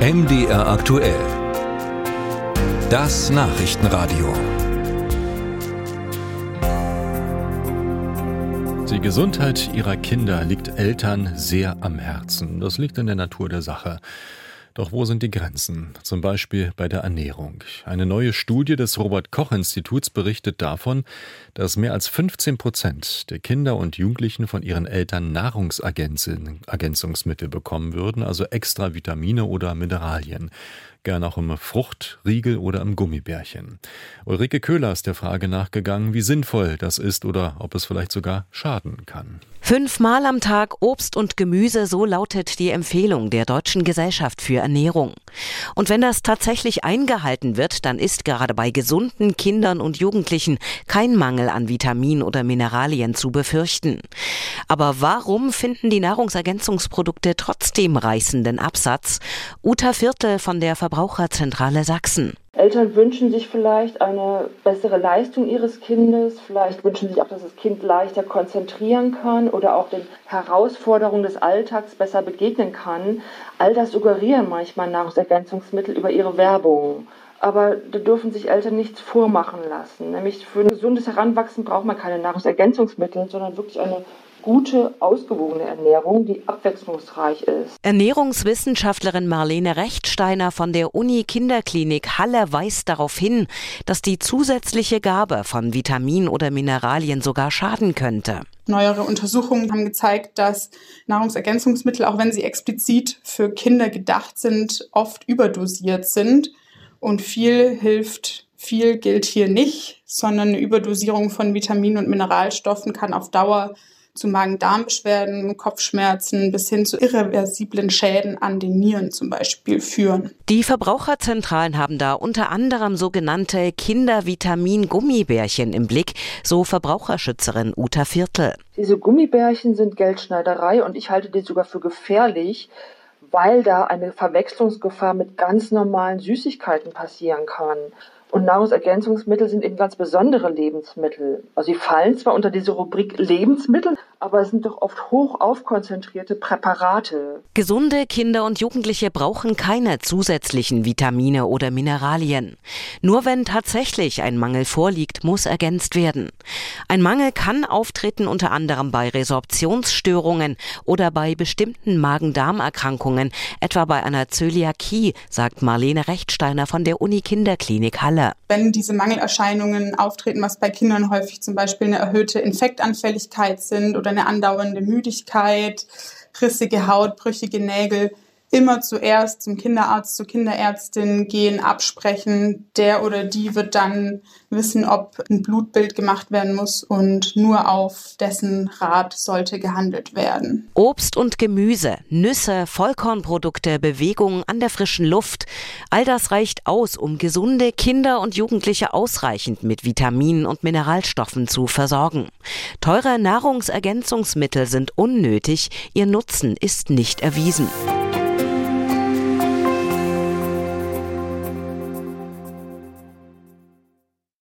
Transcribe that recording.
MDR aktuell. Das Nachrichtenradio. Die Gesundheit ihrer Kinder liegt Eltern sehr am Herzen. Das liegt in der Natur der Sache. Doch wo sind die Grenzen? Zum Beispiel bei der Ernährung. Eine neue Studie des Robert Koch Instituts berichtet davon, dass mehr als 15 Prozent der Kinder und Jugendlichen von ihren Eltern Nahrungsergänzungsmittel bekommen würden, also extra Vitamine oder Mineralien gern auch im Fruchtriegel oder im Gummibärchen. Ulrike Köhler ist der Frage nachgegangen, wie sinnvoll das ist oder ob es vielleicht sogar schaden kann. Fünfmal am Tag Obst und Gemüse, so lautet die Empfehlung der Deutschen Gesellschaft für Ernährung. Und wenn das tatsächlich eingehalten wird, dann ist gerade bei gesunden Kindern und Jugendlichen kein Mangel an Vitamin oder Mineralien zu befürchten. Aber warum finden die Nahrungsergänzungsprodukte trotzdem reißenden Absatz? Uta Viertel von der Verbraucherzentrale Sachsen. Eltern wünschen sich vielleicht eine bessere Leistung ihres Kindes, vielleicht wünschen sich auch, dass das Kind leichter konzentrieren kann oder auch den Herausforderungen des Alltags besser begegnen kann. All das suggerieren manchmal Nahrungsergänzungsmittel über ihre Werbung. Aber da dürfen sich Eltern nichts vormachen lassen. Nämlich für ein gesundes Heranwachsen braucht man keine Nahrungsergänzungsmittel, sondern wirklich eine gute, ausgewogene Ernährung, die abwechslungsreich ist. Ernährungswissenschaftlerin Marlene Rechtsteiner von der Uni Kinderklinik Halle weist darauf hin, dass die zusätzliche Gabe von Vitamin oder Mineralien sogar schaden könnte. Neuere Untersuchungen haben gezeigt, dass Nahrungsergänzungsmittel, auch wenn sie explizit für Kinder gedacht sind, oft überdosiert sind. Und viel hilft viel gilt hier nicht, sondern eine Überdosierung von Vitaminen und Mineralstoffen kann auf Dauer zu Magen-Darm-Beschwerden, Kopfschmerzen bis hin zu irreversiblen Schäden an den Nieren zum Beispiel führen. Die Verbraucherzentralen haben da unter anderem sogenannte Kindervitamin-Gummibärchen im Blick, so Verbraucherschützerin Uta Viertel. Diese Gummibärchen sind Geldschneiderei und ich halte die sogar für gefährlich, weil da eine Verwechslungsgefahr mit ganz normalen Süßigkeiten passieren kann. Und Nahrungsergänzungsmittel sind eben ganz besondere Lebensmittel. Also sie fallen zwar unter diese Rubrik Lebensmittel, aber es sind doch oft hoch aufkonzentrierte Präparate. Gesunde Kinder und Jugendliche brauchen keine zusätzlichen Vitamine oder Mineralien. Nur wenn tatsächlich ein Mangel vorliegt, muss ergänzt werden. Ein Mangel kann auftreten unter anderem bei Resorptionsstörungen oder bei bestimmten Magen-Darm-Erkrankungen, etwa bei einer Zöliakie, sagt Marlene Rechtsteiner von der Uni Kinderklinik Halle. Wenn diese Mangelerscheinungen auftreten, was bei Kindern häufig zum Beispiel eine erhöhte Infektanfälligkeit sind oder eine andauernde Müdigkeit, rissige Haut, brüchige Nägel, immer zuerst zum Kinderarzt, zur Kinderärztin gehen, absprechen. Der oder die wird dann wissen, ob ein Blutbild gemacht werden muss und nur auf dessen Rat sollte gehandelt werden. Obst und Gemüse, Nüsse, Vollkornprodukte, Bewegung an der frischen Luft, all das reicht aus, um gesunde Kinder und Jugendliche ausreichend mit Vitaminen und Mineralstoffen zu versorgen. Teure Nahrungsergänzungsmittel sind unnötig, ihr Nutzen ist nicht erwiesen.